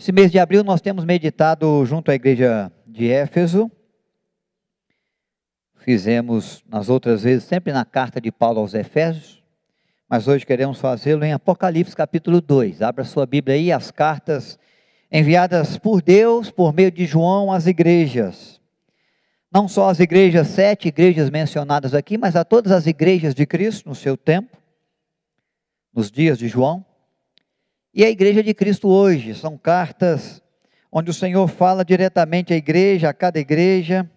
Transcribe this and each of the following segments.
Esse mês de abril nós temos meditado junto à igreja de Éfeso. Fizemos nas outras vezes sempre na carta de Paulo aos Efésios, mas hoje queremos fazê-lo em Apocalipse capítulo 2. Abra sua Bíblia aí, as cartas enviadas por Deus por meio de João às igrejas. Não só as igrejas, sete igrejas mencionadas aqui, mas a todas as igrejas de Cristo no seu tempo, nos dias de João. E a igreja de Cristo hoje são cartas onde o Senhor fala diretamente à igreja, a cada igreja.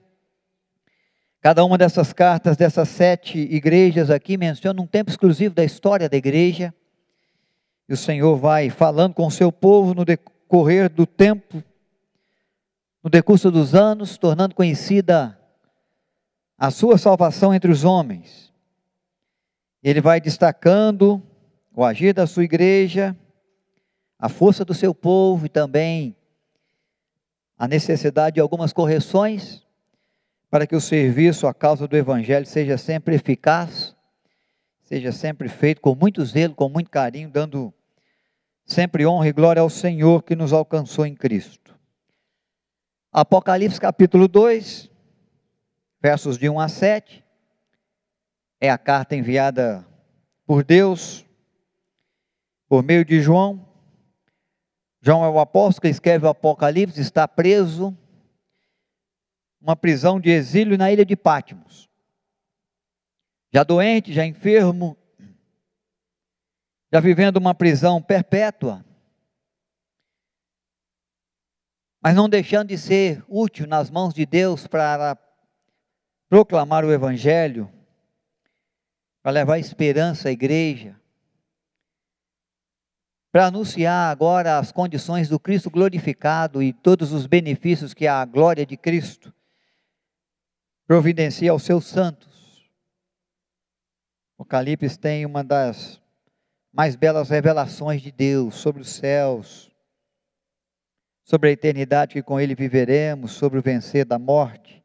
Cada uma dessas cartas, dessas sete igrejas aqui, menciona um tempo exclusivo da história da igreja. E o Senhor vai falando com o seu povo no decorrer do tempo, no decurso dos anos, tornando conhecida a sua salvação entre os homens. Ele vai destacando o agir da sua igreja, a força do seu povo e também a necessidade de algumas correções para que o serviço à causa do Evangelho seja sempre eficaz, seja sempre feito com muito zelo, com muito carinho, dando sempre honra e glória ao Senhor que nos alcançou em Cristo. Apocalipse capítulo 2, versos de 1 a 7, é a carta enviada por Deus, por meio de João, João é o apóstolo que escreve o Apocalipse, está preso, uma prisão de exílio na ilha de Patmos. Já doente, já enfermo, já vivendo uma prisão perpétua, mas não deixando de ser útil nas mãos de Deus para proclamar o Evangelho, para levar esperança à igreja, para anunciar agora as condições do Cristo glorificado e todos os benefícios que a glória de Cristo providencia aos seus santos. Apocalipse tem uma das mais belas revelações de Deus sobre os céus, sobre a eternidade que com Ele viveremos, sobre o vencer da morte,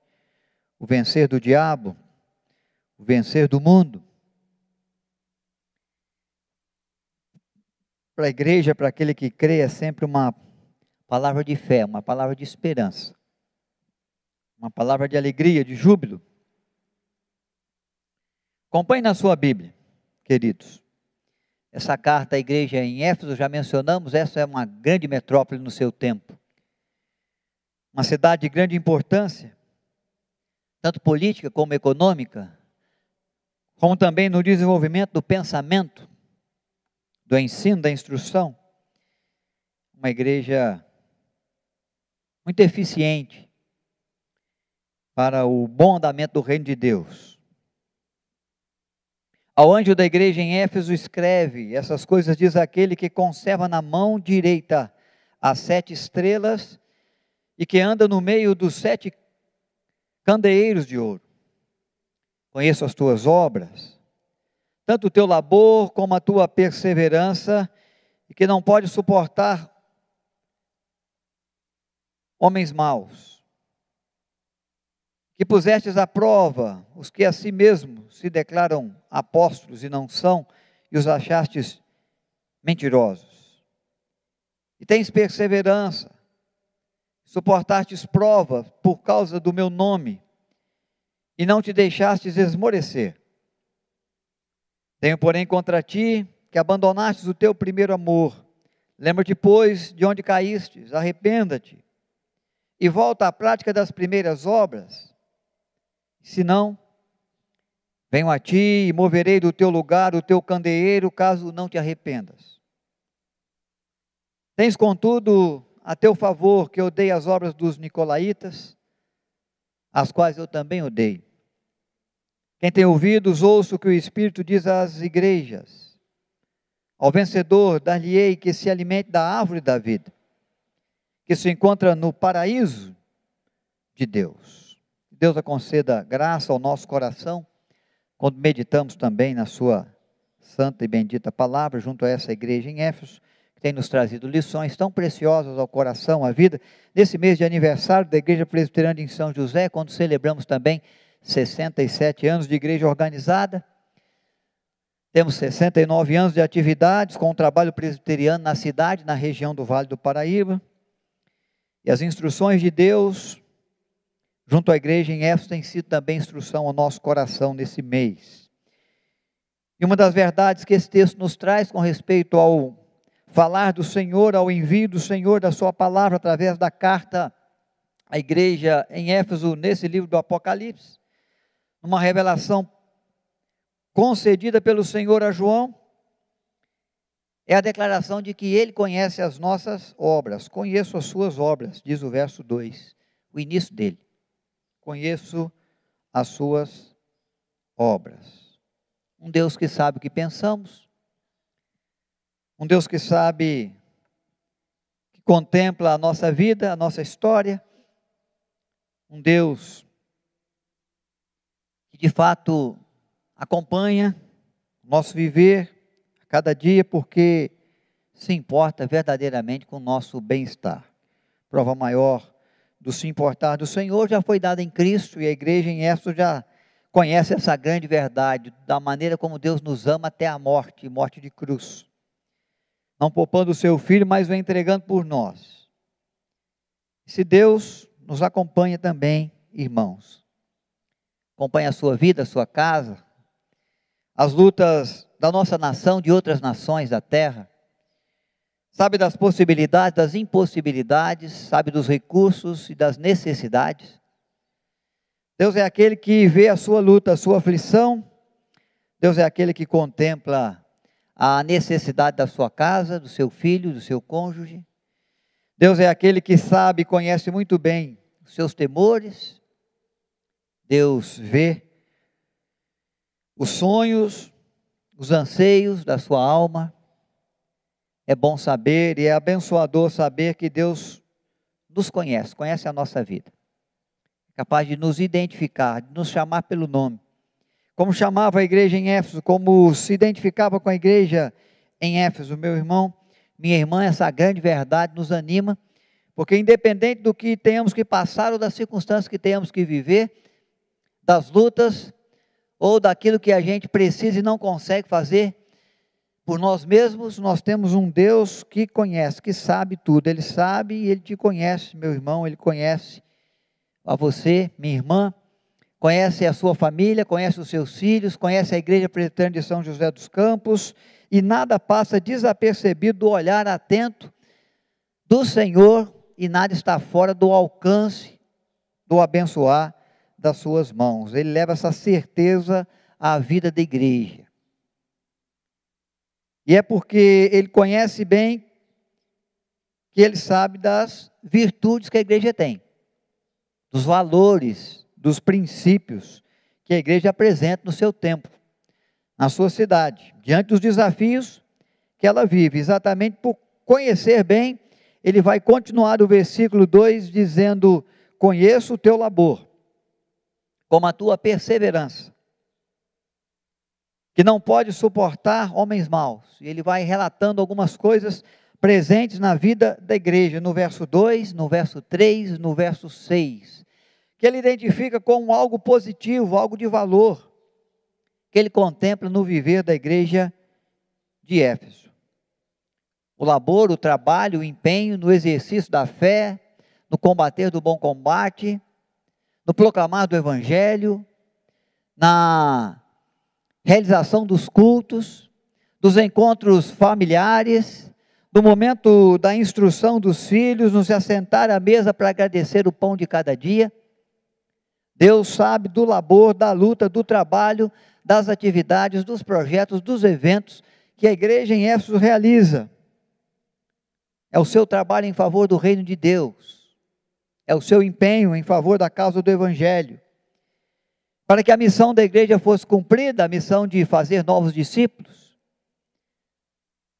o vencer do diabo, o vencer do mundo. Para a igreja, para aquele que crê, é sempre uma palavra de fé, uma palavra de esperança, uma palavra de alegria, de júbilo. Acompanhe na sua Bíblia, queridos. Essa carta à igreja em Éfeso, já mencionamos, essa é uma grande metrópole no seu tempo. Uma cidade de grande importância, tanto política como econômica, como também no desenvolvimento do pensamento do ensino, da instrução. Uma igreja muito eficiente para o bom andamento do reino de Deus. Ao anjo da igreja em Éfeso escreve: essas coisas diz aquele que conserva na mão direita as sete estrelas e que anda no meio dos sete candeeiros de ouro. Conheço as tuas obras tanto o teu labor como a tua perseverança, e que não pode suportar homens maus. Que pusestes à prova os que a si mesmos se declaram apóstolos e não são, e os achastes mentirosos. E tens perseverança, suportastes prova por causa do meu nome, e não te deixastes esmorecer. Tenho, porém, contra ti que abandonastes o teu primeiro amor. Lembra-te, pois, de onde caístes, arrependa-te e volta à prática das primeiras obras. Se não, venho a ti e moverei do teu lugar o teu candeeiro, caso não te arrependas. Tens, contudo, a teu favor que odeio as obras dos nicolaítas, as quais eu também odeio. Quem tem ouvidos, ouça o que o Espírito diz às igrejas. Ao vencedor, dar-lhe-ei que se alimente da árvore da vida, que se encontra no paraíso de Deus. Deus a conceda graça ao nosso coração, quando meditamos também na Sua santa e bendita palavra, junto a essa igreja em Éfeso, que tem nos trazido lições tão preciosas ao coração, à vida, nesse mês de aniversário da Igreja Presbiteriana em São José, quando celebramos também 67 anos de igreja organizada. Temos 69 anos de atividades com o trabalho presbiteriano na cidade, na região do Vale do Paraíba. E as instruções de Deus junto à igreja em Éfeso têm sido também instrução ao nosso coração nesse mês. E uma das verdades que esse texto nos traz com respeito ao falar do Senhor, ao envio do Senhor da Sua palavra através da carta à igreja em Éfeso, nesse livro do Apocalipse, uma revelação concedida pelo Senhor a João, é a declaração de que ele conhece as nossas obras. Conheço as suas obras, diz o verso 2, o início dele. Conheço as suas obras. Um Deus que sabe o que pensamos, um Deus que sabe, que contempla a nossa vida, a nossa história. Um Deus que de fato acompanha o nosso viver a cada dia, porque se importa verdadeiramente com o nosso bem-estar. Prova maior do se importar do Senhor já foi dada em Cristo e a igreja em Éfeso já conhece essa grande verdade da maneira como Deus nos ama até a morte, morte de cruz não poupando o seu filho, mas o entregando por nós. Se Deus nos acompanha também, irmãos, acompanha a sua vida, a sua casa, as lutas da nossa nação, de outras nações da terra, sabe das possibilidades, das impossibilidades, sabe dos recursos e das necessidades. Deus é aquele que vê a sua luta, a sua aflição, Deus é aquele que contempla a necessidade da sua casa, do seu filho, do seu cônjuge. Deus é aquele que sabe e conhece muito bem os seus temores. Deus vê os sonhos, os anseios da sua alma. É bom saber e é abençoador saber que Deus nos conhece, conhece a nossa vida. É capaz de nos identificar, de nos chamar pelo nome como chamava a igreja em Éfeso, como se identificava com a igreja em Éfeso, meu irmão, minha irmã, essa grande verdade nos anima, porque independente do que tenhamos que passar ou das circunstâncias que tenhamos que viver, das lutas ou daquilo que a gente precisa e não consegue fazer por nós mesmos, nós temos um Deus que conhece, que sabe tudo. Ele sabe e ele te conhece, meu irmão, ele conhece a você, minha irmã conhece a sua família, conhece os seus filhos, conhece a Igreja Presbiteriana de São José dos Campos, e nada passa desapercebido do olhar atento do Senhor, e nada está fora do alcance do abençoar das suas mãos. Ele leva essa certeza à vida da igreja. E é porque ele conhece bem que ele sabe das virtudes que a igreja tem, dos valores dos princípios que a igreja apresenta no seu tempo, na sua cidade, diante dos desafios que ela vive, exatamente por conhecer bem, ele vai continuar o versículo 2 dizendo: Conheço o teu labor, como a tua perseverança, que não pode suportar homens maus. E ele vai relatando algumas coisas presentes na vida da igreja, no verso 2, no verso 3, no verso 6 que ele identifica como algo positivo, algo de valor, que ele contempla no viver da igreja de Éfeso. O labor, o trabalho, o empenho no exercício da fé, no combater do bom combate, no proclamar do evangelho, na realização dos cultos, dos encontros familiares, do momento da instrução dos filhos, nos assentar à mesa para agradecer o pão de cada dia. Deus sabe do labor, da luta, do trabalho, das atividades, dos projetos, dos eventos que a igreja em Éfeso realiza. É o seu trabalho em favor do reino de Deus. É o seu empenho em favor da causa do evangelho. Para que a missão da igreja fosse cumprida, a missão de fazer novos discípulos,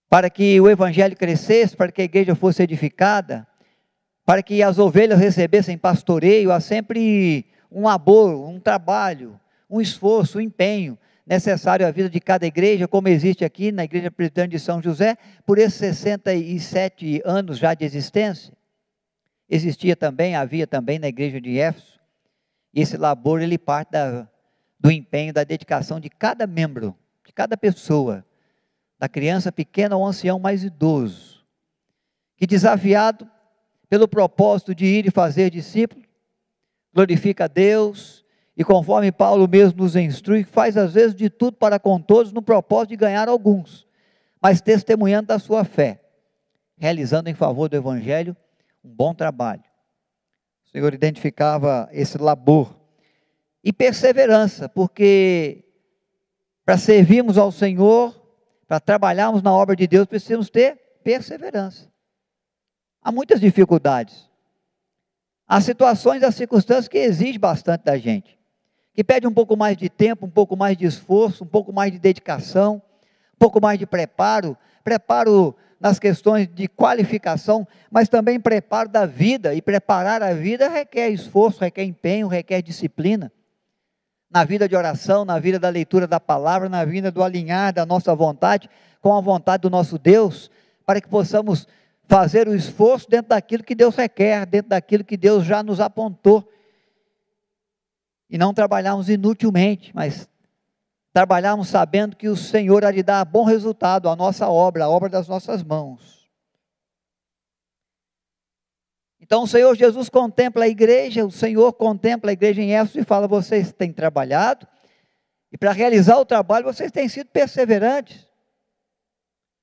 para que o evangelho crescesse, para que a igreja fosse edificada, para que as ovelhas recebessem pastoreio, há sempre um labor, um trabalho, um esforço, um empenho necessário à vida de cada igreja, como existe aqui na Igreja Presbiteriana de São José, por esses 67 anos já de existência. Existia também, havia também na igreja de Éfeso. E esse labor, ele parte da, do empenho, da dedicação de cada membro, de cada pessoa, da criança pequena ao ancião mais idoso, que desafiado pelo propósito de ir e fazer discípulos, glorifica a Deus, e conforme Paulo mesmo nos instrui, faz às vezes de tudo para com todos no propósito de ganhar alguns, mas testemunhando da sua fé, realizando em favor do Evangelho um bom trabalho. O Senhor identificava esse labor e perseverança, porque para servirmos ao Senhor, para trabalharmos na obra de Deus, precisamos ter perseverança. Há muitas dificuldades. Há situações, há circunstâncias que exigem bastante da gente, que pede um pouco mais de tempo, um pouco mais de esforço, um pouco mais de dedicação, um pouco mais de preparo, preparo nas questões de qualificação, mas também preparo da vida, e preparar a vida requer esforço, requer empenho, requer disciplina na vida de oração, na vida da leitura da palavra, na vida do alinhar da nossa vontade com a vontade do nosso Deus, para que possamos fazer o esforço dentro daquilo que Deus requer, dentro daquilo que Deus já nos apontou. E não trabalharmos inutilmente, mas trabalharmos sabendo que o Senhor há de dar bom resultado à nossa obra, à obra das nossas mãos. Então o Senhor Jesus contempla a igreja, o Senhor contempla a igreja em Éfeso e fala: vocês têm trabalhado, e para realizar o trabalho vocês têm sido perseverantes,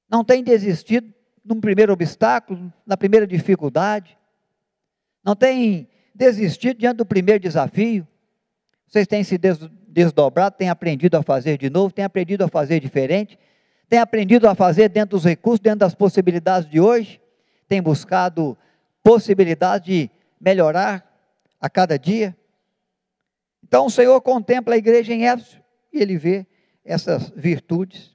não têm desistido num primeiro obstáculo, na primeira dificuldade, não têm desistido diante do primeiro desafio, vocês têm se desdobrado, têm aprendido a fazer de novo, têm aprendido a fazer diferente, têm aprendido a fazer dentro dos recursos, dentro das possibilidades de hoje, têm buscado possibilidade de melhorar a cada dia. Então o Senhor contempla a igreja em Éfeso e ele vê essas virtudes.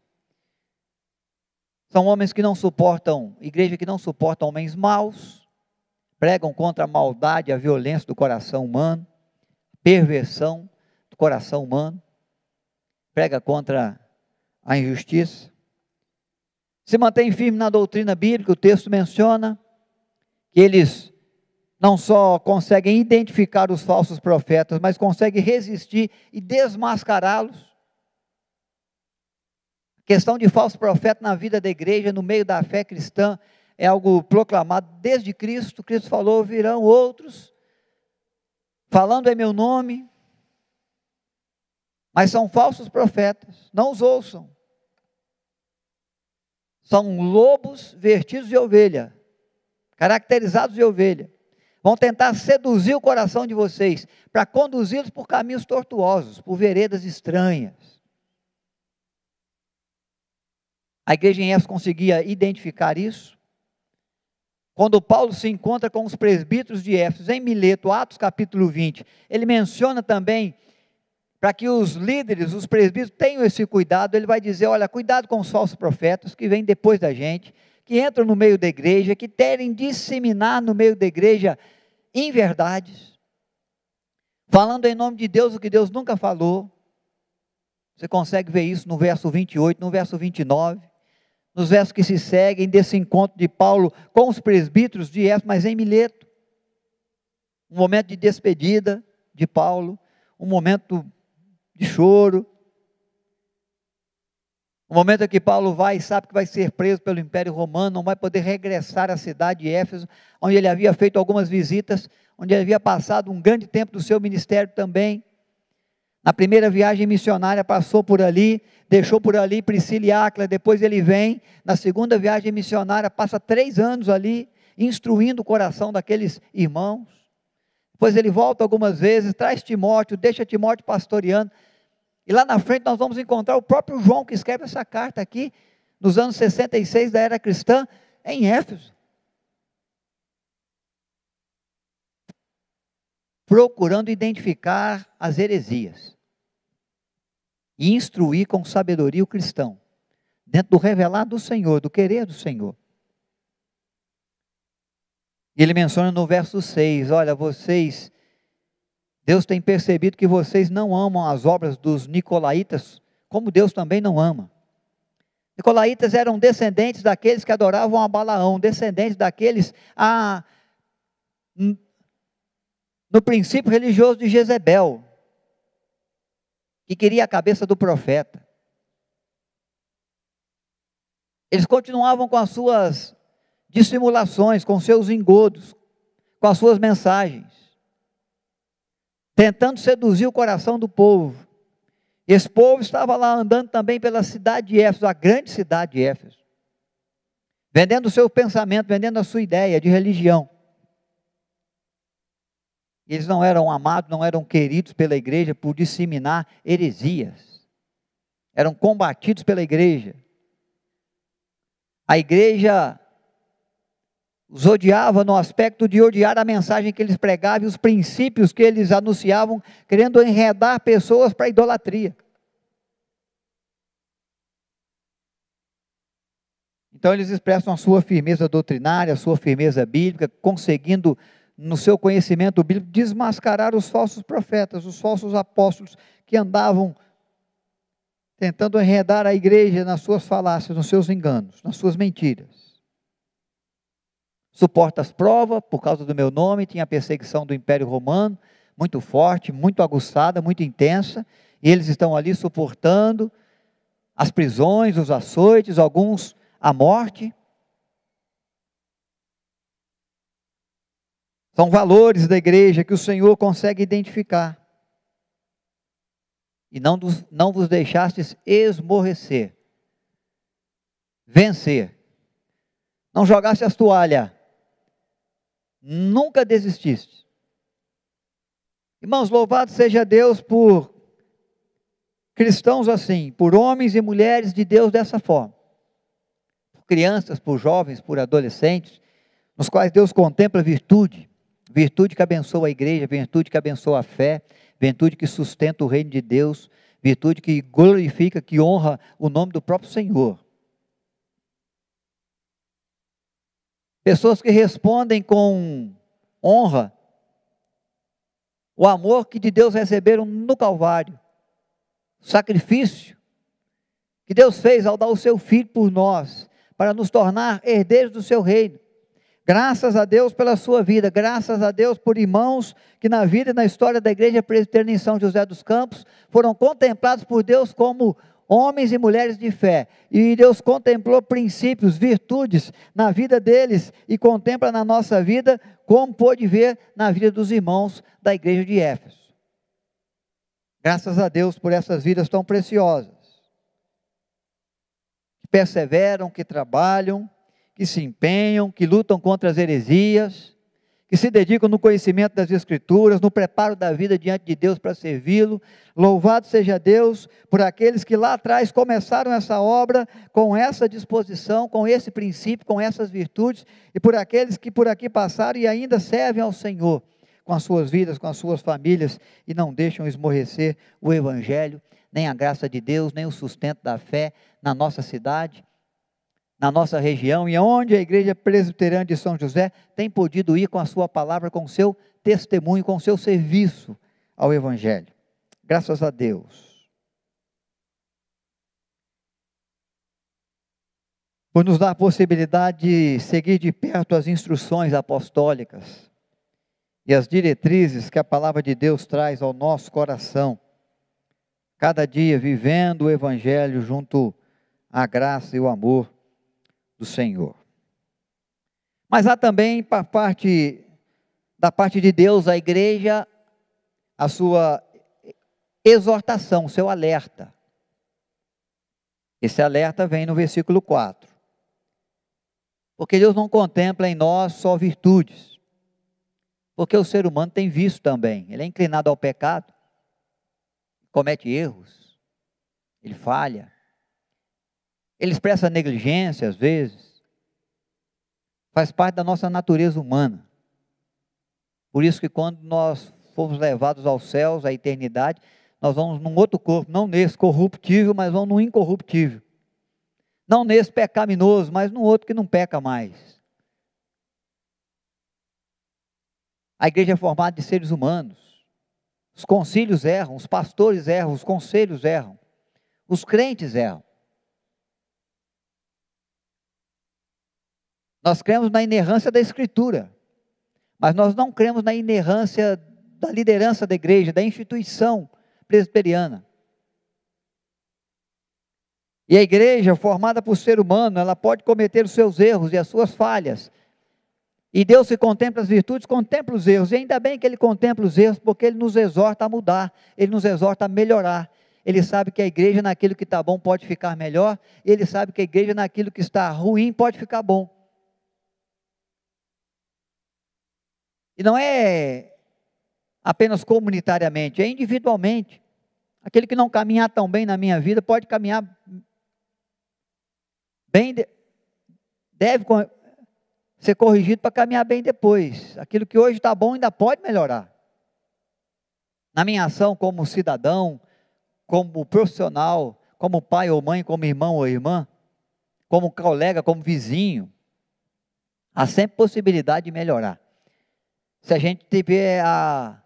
São homens que não suportam, igreja que não suportam homens maus, pregam contra a maldade, a violência do coração humano, perversão coração humano, prega contra a injustiça. Se mantém firme na doutrina bíblica, o texto menciona, que eles não só conseguem identificar os falsos profetas, mas conseguem resistir e desmascará-los. A questão de falso profeta na vida da igreja, no meio da fé cristã, é algo proclamado desde Cristo. Cristo falou: virão outros, falando em meu nome, mas são falsos profetas, não os ouçam. São lobos vertidos de ovelha caracterizados de ovelha, vão tentar seduzir o coração de vocês para conduzi-los por caminhos tortuosos, por veredas estranhas. A igreja em Éfeso conseguia identificar isso. Quando Paulo se encontra com os presbíteros de Éfeso, em Mileto, Atos capítulo 20, ele menciona também, para que os líderes, os presbíteros tenham esse cuidado, ele vai dizer: olha, cuidado com os falsos profetas que vêm depois da gente, que entram no meio da igreja, que querem disseminar no meio da igreja inverdades, falando em nome de Deus o que Deus nunca falou. Você consegue ver isso no verso 28, no verso 29, nos versos que se seguem desse encontro de Paulo com os presbíteros de Éfeso, mas em Mileto. Um momento de despedida de Paulo, um momento de choro, o momento em que Paulo vai e sabe que vai ser preso pelo Império Romano, não vai poder regressar à cidade de Éfeso, onde ele havia feito algumas visitas, onde ele havia passado um grande tempo do seu ministério também. Na primeira viagem missionária passou por ali, deixou por ali Priscila e Áquila, depois ele vem, na segunda viagem missionária passa três anos ali, instruindo o coração daqueles irmãos. Depois ele volta algumas vezes, traz Timóteo, deixa Timóteo pastoreando, e lá na frente nós vamos encontrar o próprio João que escreve essa carta aqui, nos anos 66 da era cristã, em Éfeso. Procurando identificar as heresias e instruir com sabedoria o cristão, dentro do revelado do Senhor, do querer do Senhor. E ele menciona no verso 6: Olha, vocês Deus tem percebido que vocês não amam as obras dos nicolaítas, como Deus também não ama. Nicolaítas eram descendentes daqueles que adoravam a Balaão, descendentes daqueles a, no princípio religioso de Jezebel, que queria a cabeça do profeta. Eles continuavam com as suas dissimulações, com seus engodos, com as suas mensagens, tentando seduzir o coração do povo. Esse povo estava lá andando também pela cidade de Éfeso, a grande cidade de Éfeso, vendendo o seu pensamento, vendendo a sua ideia de religião. Eles não eram amados, não eram queridos pela igreja por disseminar heresias. Eram combatidos pela igreja. A igreja os odiava no aspecto de odiar a mensagem que eles pregavam e os princípios que eles anunciavam, querendo enredar pessoas para a idolatria. Então eles expressam a sua firmeza doutrinária, a sua firmeza bíblica, conseguindo, no seu conhecimento bíblico, desmascarar os falsos profetas, os falsos apóstolos que andavam tentando enredar a igreja nas suas falácias, nos seus enganos, nas suas mentiras suporta as provas por causa do meu nome, tinha a perseguição do Império Romano, muito forte, muito aguçada, muito intensa, e eles estão ali suportando as prisões, os açoites, alguns a morte. São valores da igreja que o Senhor consegue identificar. E não, dos, não vos deixastes esmorrecer, vencer. Não jogaste as toalhas Nunca desististe. Irmãos, louvado seja Deus por cristãos assim, por homens e mulheres de Deus dessa forma. Por crianças, por jovens, por adolescentes, nos quais Deus contempla virtude, virtude que abençoa a igreja, virtude que abençoa a fé, virtude que sustenta o reino de Deus, virtude que glorifica, que honra o nome do próprio Senhor. Pessoas que respondem com honra o amor que de Deus receberam no Calvário, o sacrifício que Deus fez ao dar o seu filho por nós, para nos tornar herdeiros do seu reino. Graças a Deus pela sua vida, graças a Deus por irmãos que na vida e na história da igreja presbiteriana em São José dos Campos foram contemplados por Deus como homens e mulheres de fé. E Deus contemplou princípios, virtudes na vida deles e contempla na nossa vida, como pôde ver na vida dos irmãos da igreja de Éfeso. Graças a Deus por essas vidas tão preciosas. Que perseveram, que trabalham, que se empenham, que lutam contra as heresias que se dedicam no conhecimento das Escrituras, no preparo da vida diante de Deus para servi-lo. Louvado seja Deus por aqueles que lá atrás começaram essa obra com essa disposição, com esse princípio, com essas virtudes, e por aqueles que por aqui passaram e ainda servem ao Senhor com as suas vidas, com as suas famílias e não deixam esmorrecer o Evangelho, nem a graça de Deus, nem o sustento da fé na nossa cidade na nossa região e onde a Igreja Presbiteriana de São José tem podido ir com a sua palavra, com o seu testemunho, com o seu serviço ao Evangelho. Graças a Deus. Por nos dar a possibilidade de seguir de perto as instruções apostólicas e as diretrizes que a palavra de Deus traz ao nosso coração, cada dia vivendo o Evangelho junto à graça e o amor do Senhor. Mas há também para parte da parte de Deus a igreja a sua exortação, o seu alerta. Esse alerta vem no versículo 4. Porque Deus não contempla em nós só virtudes. Porque o ser humano tem visto também, ele é inclinado ao pecado, comete erros, ele falha. Ele expressa negligência às vezes. Faz parte da nossa natureza humana. Por isso que quando nós formos levados aos céus, à eternidade, nós vamos num outro corpo, não nesse corruptível, mas vamos num incorruptível. Não nesse pecaminoso, mas num outro que não peca mais. A igreja é formada de seres humanos. Os concílios erram, os pastores erram, os conselhos erram, os crentes erram. Nós cremos na inerrância da Escritura, mas nós não cremos na inerrância da liderança da igreja, da instituição presbiteriana. E a igreja, formada por ser humano, ela pode cometer os seus erros e as suas falhas. E Deus se contempla as virtudes, contempla os erros. E ainda bem que Ele contempla os erros, porque Ele nos exorta a mudar, Ele nos exorta a melhorar. Ele sabe que a igreja naquilo que está bom pode ficar melhor, Ele sabe que a igreja naquilo que está ruim pode ficar bom. E não é apenas comunitariamente, é individualmente. Aquele que não caminhar tão bem na minha vida pode caminhar bem, deve ser corrigido para caminhar bem depois. Aquilo que hoje está bom ainda pode melhorar. Na minha ação como cidadão, como profissional, como pai ou mãe, como irmão ou irmã, como colega, como vizinho, há sempre possibilidade de melhorar. Se a gente tiver a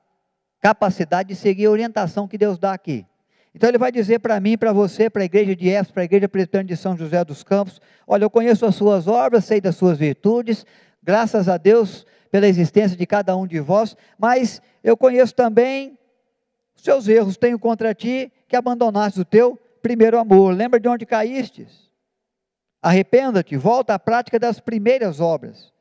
capacidade de seguir a orientação que Deus dá aqui. Então ele vai dizer para mim, para você, para a igreja de Éfeso, para a igreja presbiteriana de São José dos Campos, olha, eu conheço as suas obras, sei das suas virtudes, graças a Deus pela existência de cada um de vós, mas eu conheço também os seus erros, tenho contra ti que abandonaste o teu primeiro amor. Lembra de onde caístes? Arrependa-te, volta à prática das primeiras obras.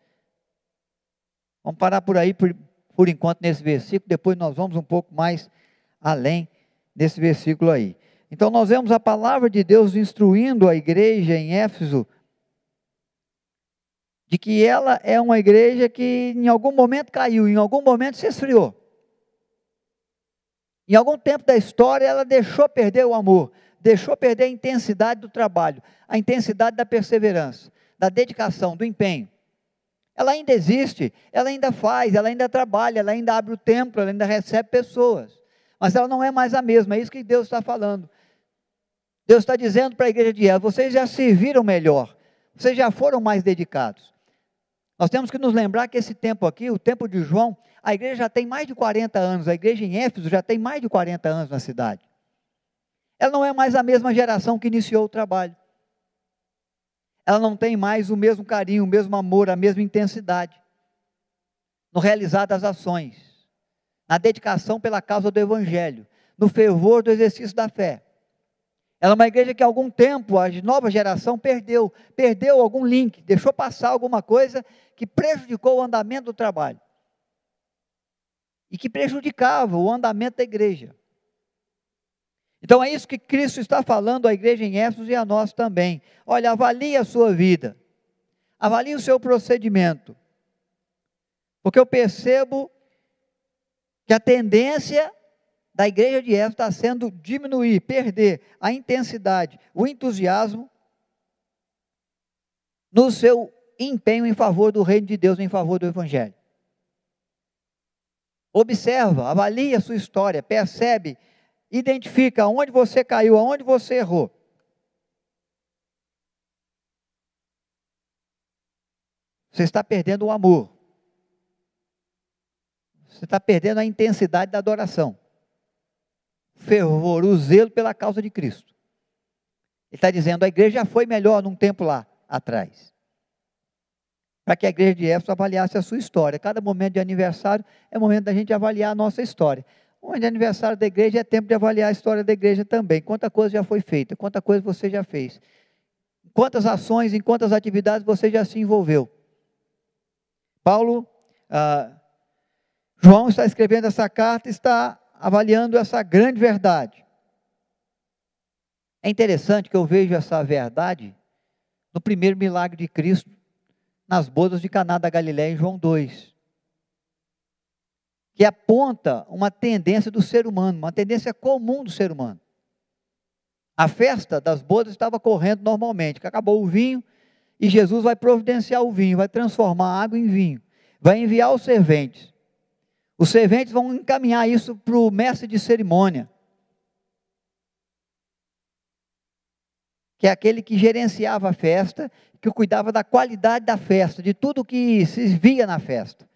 Vamos parar por aí por, por enquanto nesse versículo, depois nós vamos um pouco mais além nesse versículo aí. Então nós vemos a palavra de Deus instruindo a igreja em Éfeso de que ela é uma igreja que em algum momento caiu, em algum momento se esfriou. Em algum tempo da história ela deixou perder o amor, deixou perder a intensidade do trabalho, a intensidade da perseverança, da dedicação, do empenho. Ela ainda existe, ela ainda faz, ela ainda trabalha, ela ainda abre o templo, ela ainda recebe pessoas mas ela não é mais a mesma, é isso que Deus está falando. Deus está dizendo para a igreja de Eva: vocês já serviram melhor, vocês já foram mais dedicados. Nós temos que nos lembrar que esse tempo aqui, o tempo de João, a igreja já tem mais de 40 anos, a igreja em Éfeso já tem mais de 40 anos na cidade. Ela não é mais a mesma geração que iniciou o trabalho. Ela não tem mais o mesmo carinho, o mesmo amor, a mesma intensidade no realizar das ações na dedicação pela causa do Evangelho, no fervor do exercício da fé. Ela é uma igreja que há algum tempo a nova geração perdeu, perdeu algum link, deixou passar alguma coisa que prejudicou o andamento do trabalho. E que prejudicava o andamento da igreja. Então é isso que Cristo está falando à igreja em Éfeso e a nós também. Olha, avalie a sua vida. Avalie o seu procedimento. Porque eu percebo que a tendência da igreja de Éfeso está sendo diminuir, perder a intensidade, o entusiasmo no seu empenho em favor do reino de Deus, em favor do evangelho. Observa, avalia a sua história, percebe, identifica aonde você caiu, aonde você errou. Você está perdendo o amor. Você está perdendo a intensidade da adoração. Fervor, o zelo pela causa de Cristo. Ele está dizendo, a igreja já foi melhor num tempo lá atrás. Para que a igreja de Éfeso avaliasse a sua história. Cada momento de aniversário é momento da gente avaliar a nossa história. O momento de aniversário da igreja é tempo de avaliar a história da igreja também. Quanta coisa já foi feita, quanta coisa você já fez. Quantas ações, em quantas atividades você já se envolveu. Paulo ah, João está escrevendo essa carta, está avaliando essa grande verdade. É interessante que eu vejo essa verdade no primeiro milagre de Cristo, nas bodas de Caná da Galiléia em João 2. Que aponta uma tendência do ser humano, uma tendência comum do ser humano. A festa das bodas estava correndo normalmente, acabou o vinho e Jesus vai providenciar o vinho, vai transformar a água em vinho, vai enviar os serventes. Os serventes vão encaminhar isso para o mestre de cerimônia, que é aquele que gerenciava a festa, que cuidava da qualidade da festa, de tudo que se via na festa: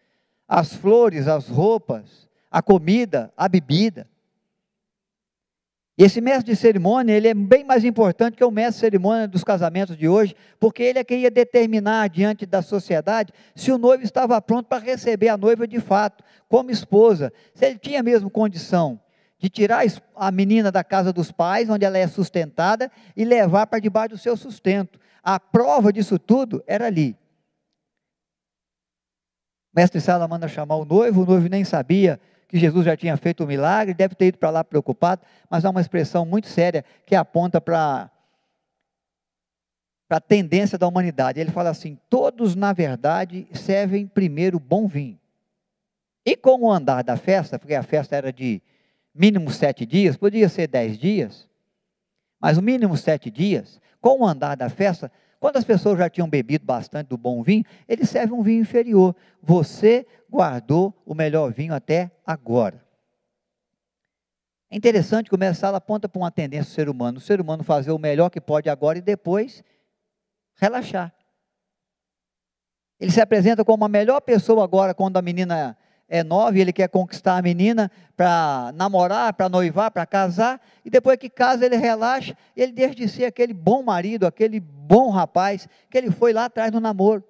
as flores, as roupas, a comida, a bebida. E esse mestre de cerimônia, ele é bem mais importante que o mestre de cerimônia dos casamentos de hoje, porque ele é quem ia determinar diante da sociedade se o noivo estava pronto para receber a noiva de fato, como esposa, se ele tinha mesmo condição de tirar a menina da casa dos pais, onde ela é sustentada, e levar para debaixo do seu sustento. A prova disso tudo era ali. Mestre Sala manda chamar o noivo, o noivo nem sabia que Jesus já tinha feito o milagre, deve ter ido para lá preocupado, mas há uma expressão muito séria que aponta para a tendência da humanidade. Ele fala assim: todos, na verdade, servem primeiro bom vinho. E com o andar da festa, porque a festa era de mínimo sete dias, podia ser dez dias, mas o mínimo sete dias, com o andar da festa, quando as pessoas já tinham bebido bastante do bom vinho, ele serve um vinho inferior. Você guardou o melhor vinho até agora. É interessante como essa sala aponta para uma tendência do ser humano. O ser humano fazer o melhor que pode agora e depois relaxar. Ele se apresenta como a melhor pessoa agora quando a menina é nova e ele quer conquistar a menina para namorar, para noivar, para casar, e depois que casa ele relaxa, ele deixa de ser aquele bom marido, aquele bom rapaz que ele foi lá atrás no namoro.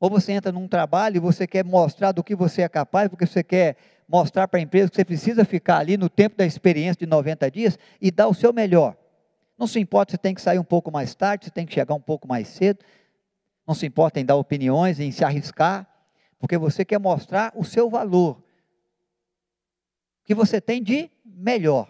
Ou você entra num trabalho e você quer mostrar do que você é capaz, porque você quer mostrar para a empresa que você precisa ficar ali no tempo da experiência de 90 dias e dar o seu melhor. Não se importa se tem que sair um pouco mais tarde, se tem que chegar um pouco mais cedo, não se importa em dar opiniões, em se arriscar, porque você quer mostrar o seu valor, que você tem de melhor.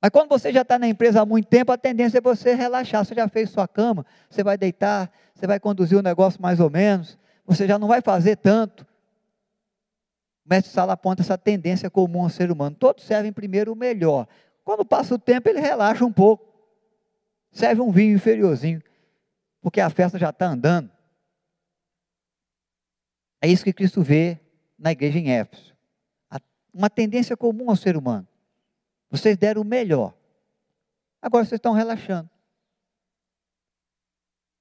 Mas quando você já está na empresa há muito tempo, a tendência é você relaxar. Você já fez sua cama, você vai deitar, você vai conduzir o negócio mais ou menos, você já não vai fazer tanto. O mestre Sala aponta essa tendência comum ao ser humano. Todos servem primeiro o melhor. Quando passa o tempo, ele relaxa um pouco. Serve um vinho inferiorzinho, porque a festa já está andando. É isso que Cristo vê na igreja em Éfeso. Uma tendência comum ao ser humano. Vocês deram o melhor. Agora vocês estão relaxando.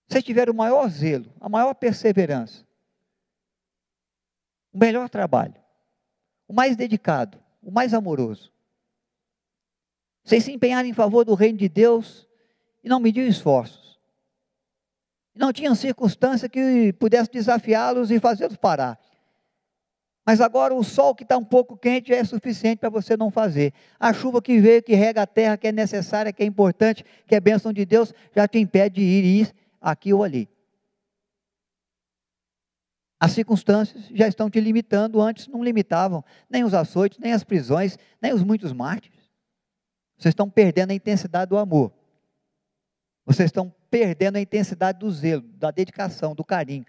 Vocês tiveram o maior zelo, a maior perseverança, o melhor trabalho, o mais dedicado, o mais amoroso. Vocês se empenharam em favor do reino de Deus e não mediam esforços. Não tinham circunstância que pudesse desafiá-los e fazê-los parar. Mas agora o sol que está um pouco quente é suficiente para você não fazer. A chuva que veio, que rega a terra, que é necessária, que é importante, que é bênção de Deus, já te impede de ir, ir aqui ou ali. As circunstâncias já estão te limitando, antes não limitavam, nem os açoites, nem as prisões, nem os muitos mártires. Vocês estão perdendo a intensidade do amor. Vocês estão perdendo a intensidade do zelo, da dedicação, do carinho,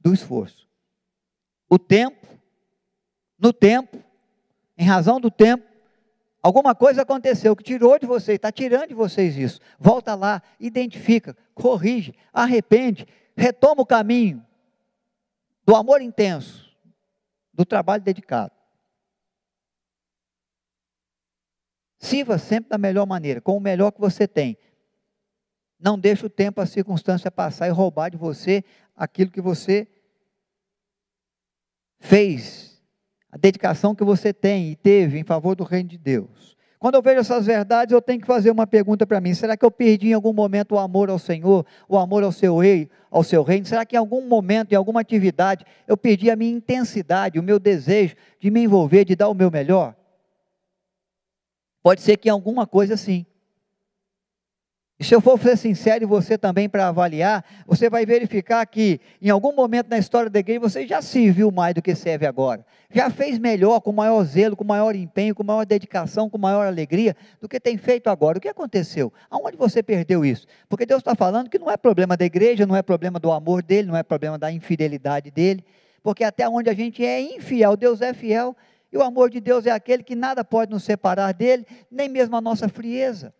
do esforço. O tempo no tempo, em razão do tempo, alguma coisa aconteceu que tirou de vocês, está tirando de vocês isso. Volta lá, identifica, corrige, arrepende, retoma o caminho do amor intenso, do trabalho dedicado. Sirva sempre da melhor maneira, com o melhor que você tem. Não deixe o tempo, a circunstância passar e roubar de você aquilo que você fez a dedicação que você tem e teve em favor do reino de Deus. Quando eu vejo essas verdades, eu tenho que fazer uma pergunta para mim: será que eu perdi em algum momento o amor ao Senhor, o amor ao seu rei, ao seu reino? Será que em algum momento, em alguma atividade, eu perdi a minha intensidade, o meu desejo de me envolver, de dar o meu melhor? Pode ser que em alguma coisa sim. E se eu for ser sincero e você também para avaliar, você vai verificar que em algum momento na história da igreja você já se viu mais do que serve agora. Já fez melhor, com maior zelo, com maior empenho, com maior dedicação, com maior alegria do que tem feito agora. O que aconteceu? Aonde você perdeu isso? Porque Deus está falando que não é problema da igreja, não é problema do amor dele, não é problema da infidelidade dele. Porque até onde a gente é infiel, Deus é fiel. E o amor de Deus é aquele que nada pode nos separar dele, nem mesmo a nossa frieza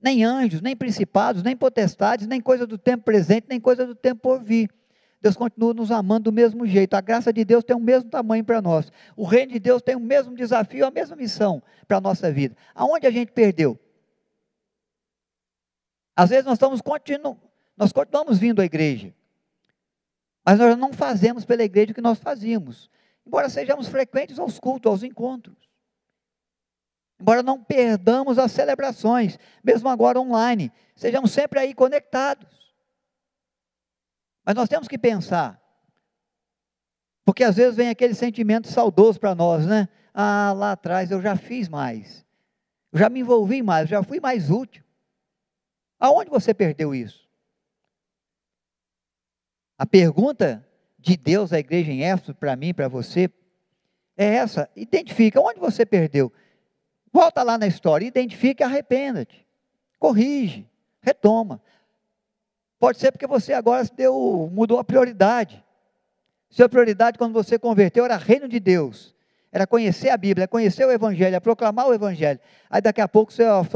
nem anjos, nem principados, nem potestades, nem coisa do tempo presente, nem coisa do tempo por vir. Deus continua nos amando do mesmo jeito. A graça de Deus tem o mesmo tamanho para nós. O reino de Deus tem o mesmo desafio, a mesma missão para a nossa vida. Aonde a gente perdeu? Às vezes nós estamos continu... nós continuamos vindo à igreja, mas nós não fazemos pela igreja o que nós fazíamos. Embora sejamos frequentes aos cultos, aos encontros. Embora não perdamos as celebrações, mesmo agora online, sejamos sempre aí conectados. Mas nós temos que pensar, porque às vezes vem aquele sentimento saudoso para nós, né? Ah, lá atrás eu já fiz mais, eu já me envolvi mais, já fui mais útil. Aonde você perdeu isso? A pergunta de Deus à igreja em Éfeso, para mim, para você, é essa: identifica onde você perdeu. Volta lá na história, identifica e arrependa-te. Corrige, retoma. Pode ser porque você agora deu, mudou a prioridade. Sua prioridade quando você converteu era reino de Deus. Era conhecer a Bíblia, conhecer o Evangelho, proclamar o Evangelho. Aí daqui a pouco sua,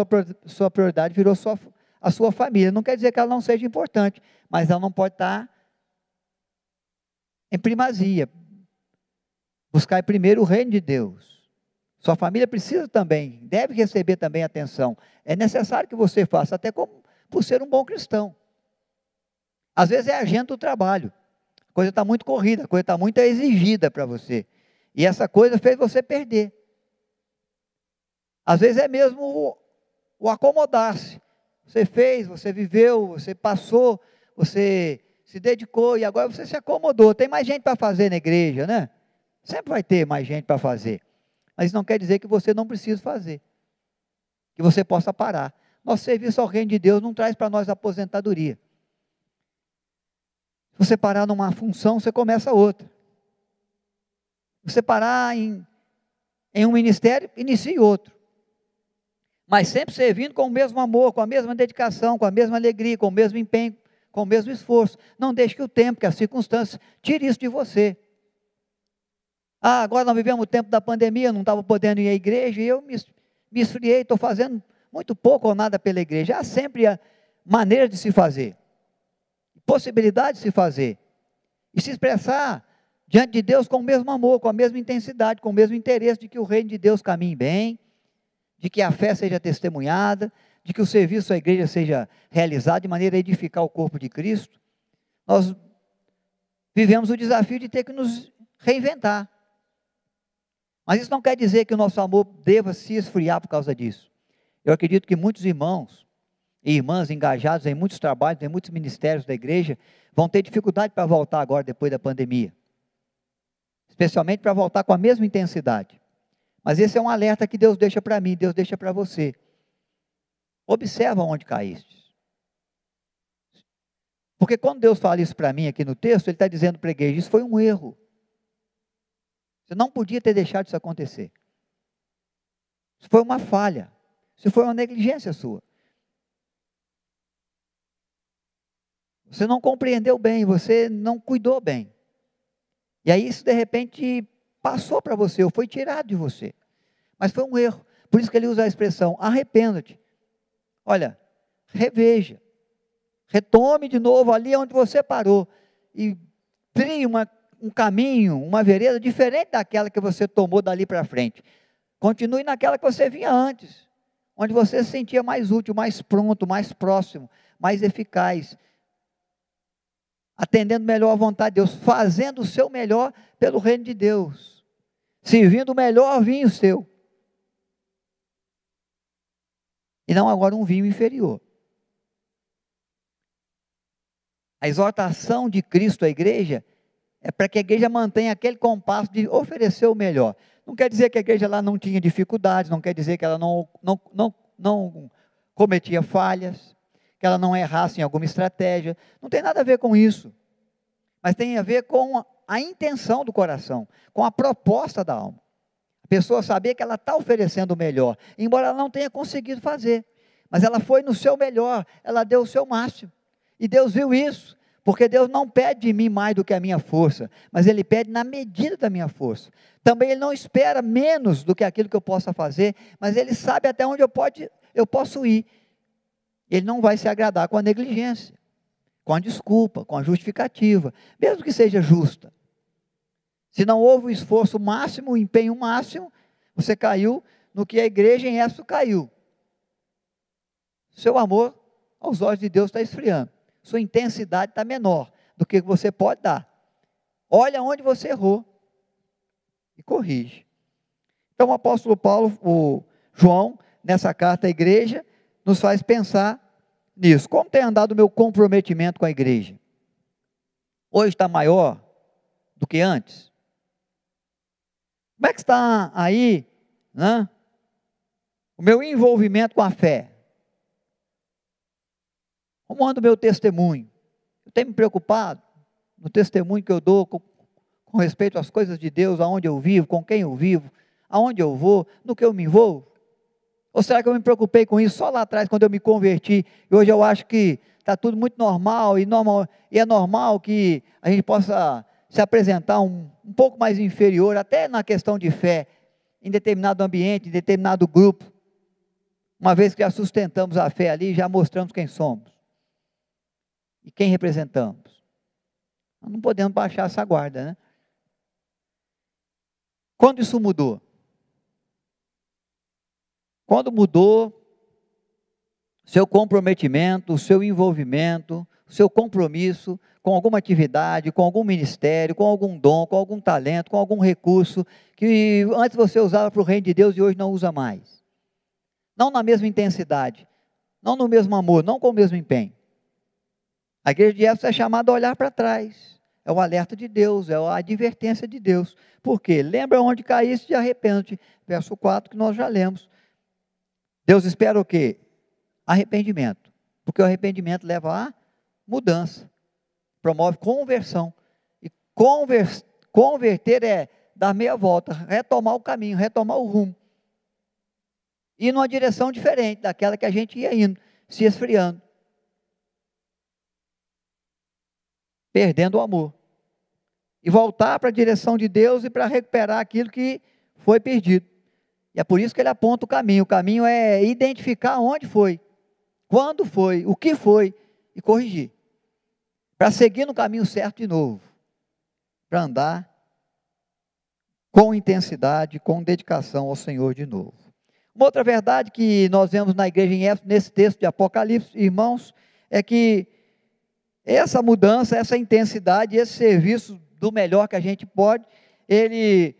sua prioridade virou sua, a sua família. Não quer dizer que ela não seja importante, mas ela não pode estar em primazia. Buscar primeiro o reino de Deus. Sua família precisa também, deve receber também atenção. É necessário que você faça, até como, por ser um bom cristão. Às vezes é agente do trabalho. A coisa está muito corrida, a coisa está muito exigida para você. E essa coisa fez você perder. Às vezes é mesmo o, o acomodar-se. Você fez, você viveu, você passou, você se dedicou e agora você se acomodou. Tem mais gente para fazer na igreja, né? Sempre vai ter mais gente para fazer. Mas isso não quer dizer que você não precisa fazer. Que você possa parar. Nosso serviço ao reino de Deus não traz para nós aposentadoria. Se você parar numa função, você começa outra. Se você parar em, em um ministério, inicie outro. Mas sempre servindo com o mesmo amor, com a mesma dedicação, com a mesma alegria, com o mesmo empenho, com o mesmo esforço. Não deixe que o tempo, que as circunstâncias, tire isso de você. Ah, agora nós vivemos o tempo da pandemia, não estava podendo ir à igreja, e eu me, me esfriei, estou fazendo muito pouco ou nada pela igreja. Há sempre a maneira de se fazer possibilidade de se fazer e se expressar diante de Deus com o mesmo amor, com a mesma intensidade, com o mesmo interesse de que o reino de Deus caminhe bem, de que a fé seja testemunhada, de que o serviço à igreja seja realizado de maneira a edificar o corpo de Cristo. Nós vivemos o desafio de ter que nos reinventar. Mas isso não quer dizer que o nosso amor deva se esfriar por causa disso. Eu acredito que muitos irmãos e irmãs engajados em muitos trabalhos, em muitos ministérios da igreja, vão ter dificuldade para voltar agora, depois da pandemia. Especialmente para voltar com a mesma intensidade. Mas esse é um alerta que Deus deixa para mim, Deus deixa para você. Observa onde caíste. Porque quando Deus fala isso para mim aqui no texto, Ele está dizendo para a igreja: isso foi um erro. Você não podia ter deixado isso acontecer. Isso foi uma falha. Isso foi uma negligência sua. Você não compreendeu bem, você não cuidou bem. E aí isso de repente passou para você, ou foi tirado de você. Mas foi um erro. Por isso que ele usa a expressão arrependa-te. Olha, reveja. Retome de novo ali onde você parou. E crie uma, um caminho, uma vereda diferente daquela que você tomou dali para frente. Continue naquela que você vinha antes. Onde você se sentia mais útil, mais pronto, mais próximo, mais eficaz atendendo melhor à vontade de Deus, fazendo o seu melhor pelo reino de Deus, servindo o melhor vinho seu. E não agora um vinho inferior. A exortação de Cristo à igreja é para que a igreja mantenha aquele compasso de oferecer o melhor. Não quer dizer que a igreja lá não tinha dificuldades, não quer dizer que ela não, não, não, não cometia falhas, que ela não errasse em alguma estratégia. Não tem nada a ver com isso. Mas tem a ver com a intenção do coração, com a proposta da alma. A pessoa saber que ela está oferecendo o melhor, embora ela não tenha conseguido fazer. Mas ela foi no seu melhor, ela deu o seu máximo. E Deus viu isso, porque Deus não pede de mim mais do que a minha força, mas Ele pede na medida da minha força. Também Ele não espera menos do que aquilo que eu possa fazer, mas Ele sabe até onde eu, pode, eu posso ir. Ele não vai se agradar com a negligência, com a desculpa, com a justificativa, mesmo que seja justa. Se não houve o esforço máximo, o empenho máximo, você caiu no que a igreja em Éfeso caiu. Seu amor aos olhos de Deus está esfriando. Sua intensidade está menor do que você pode dar. Olha onde você errou e corrige. Então o apóstolo Paulo, o João, nessa carta à igreja, nos faz pensar nisso. Como tem andado o meu comprometimento com a igreja? Hoje está maior do que antes? Como é que está aí né, o meu envolvimento com a fé? Como anda o meu testemunho? Eu tenho me preocupado? no testemunho que eu dou com, com respeito às coisas de Deus, aonde eu vivo, com quem eu vivo, aonde eu vou, no que eu me envolvo? Ou será que eu me preocupei com isso só lá atrás, quando eu me converti, e hoje eu acho que está tudo muito normal e, normal, e é normal que a gente possa se apresentar um, um pouco mais inferior, até na questão de fé, em determinado ambiente, em determinado grupo, uma vez que já sustentamos a fé ali, já mostramos quem somos e quem representamos. Nós não podemos baixar essa guarda, né? Quando isso mudou? Quando mudou seu comprometimento, seu envolvimento, seu compromisso com alguma atividade, com algum ministério, com algum dom, com algum talento, com algum recurso que antes você usava para o reino de Deus e hoje não usa mais. Não na mesma intensidade, não no mesmo amor, não com o mesmo empenho. A igreja de Éfeso é chamada a olhar para trás. É o alerta de Deus, é a advertência de Deus. Por quê? Lembra onde caíste e arrepende. Verso 4 que nós já lemos. Deus espera o quê? Arrependimento. Porque o arrependimento leva a mudança. Promove conversão. E conver converter é dar meia volta, retomar o caminho, retomar o rumo. Ir numa direção diferente daquela que a gente ia indo, se esfriando. Perdendo o amor. E voltar para a direção de Deus e para recuperar aquilo que foi perdido. E é por isso que ele aponta o caminho. O caminho é identificar onde foi, quando foi, o que foi e corrigir. Para seguir no caminho certo de novo. Para andar com intensidade, com dedicação ao Senhor de novo. Uma outra verdade que nós vemos na igreja em Éfeso, nesse texto de Apocalipse, irmãos, é que essa mudança, essa intensidade, esse serviço do melhor que a gente pode, ele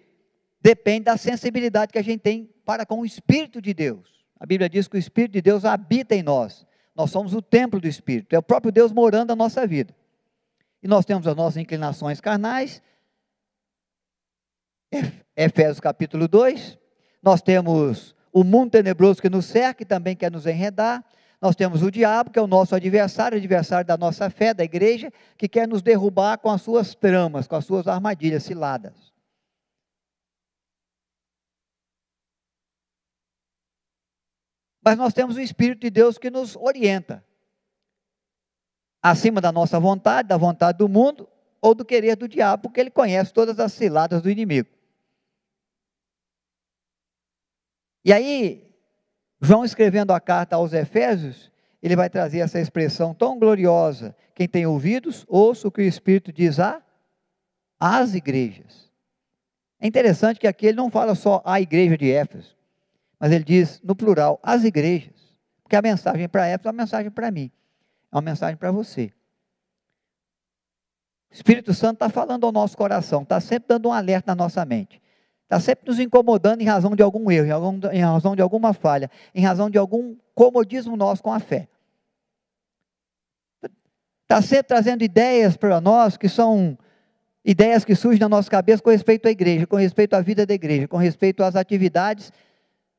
depende da sensibilidade que a gente tem para com o Espírito de Deus. A Bíblia diz que o Espírito de Deus habita em nós. Nós somos o templo do Espírito, é o próprio Deus morando na nossa vida. E nós temos as nossas inclinações carnais. Efésios capítulo 2. Nós temos o mundo tenebroso que nos cerca e também quer nos enredar. Nós temos o diabo, que é o nosso adversário, adversário da nossa fé, da igreja, que quer nos derrubar com as suas tramas, com as suas armadilhas ciladas. Mas nós temos o Espírito de Deus que nos orienta. Acima da nossa vontade, da vontade do mundo ou do querer do diabo, porque ele conhece todas as ciladas do inimigo. E aí, João escrevendo a carta aos Efésios, ele vai trazer essa expressão tão gloriosa. Quem tem ouvidos, ouça o que o Espírito diz a às igrejas. É interessante que aqui ele não fala só a igreja de Éfeso mas ele diz no plural, as igrejas. Porque a mensagem para Éfeso é uma mensagem para mim, é uma mensagem para você. O Espírito Santo está falando ao nosso coração, está sempre dando um alerta na nossa mente. Está sempre nos incomodando em razão de algum erro, em, algum, em razão de alguma falha, em razão de algum comodismo nosso com a fé. Está sempre trazendo ideias para nós que são ideias que surgem na nossa cabeça com respeito à igreja, com respeito à vida da igreja, com respeito às atividades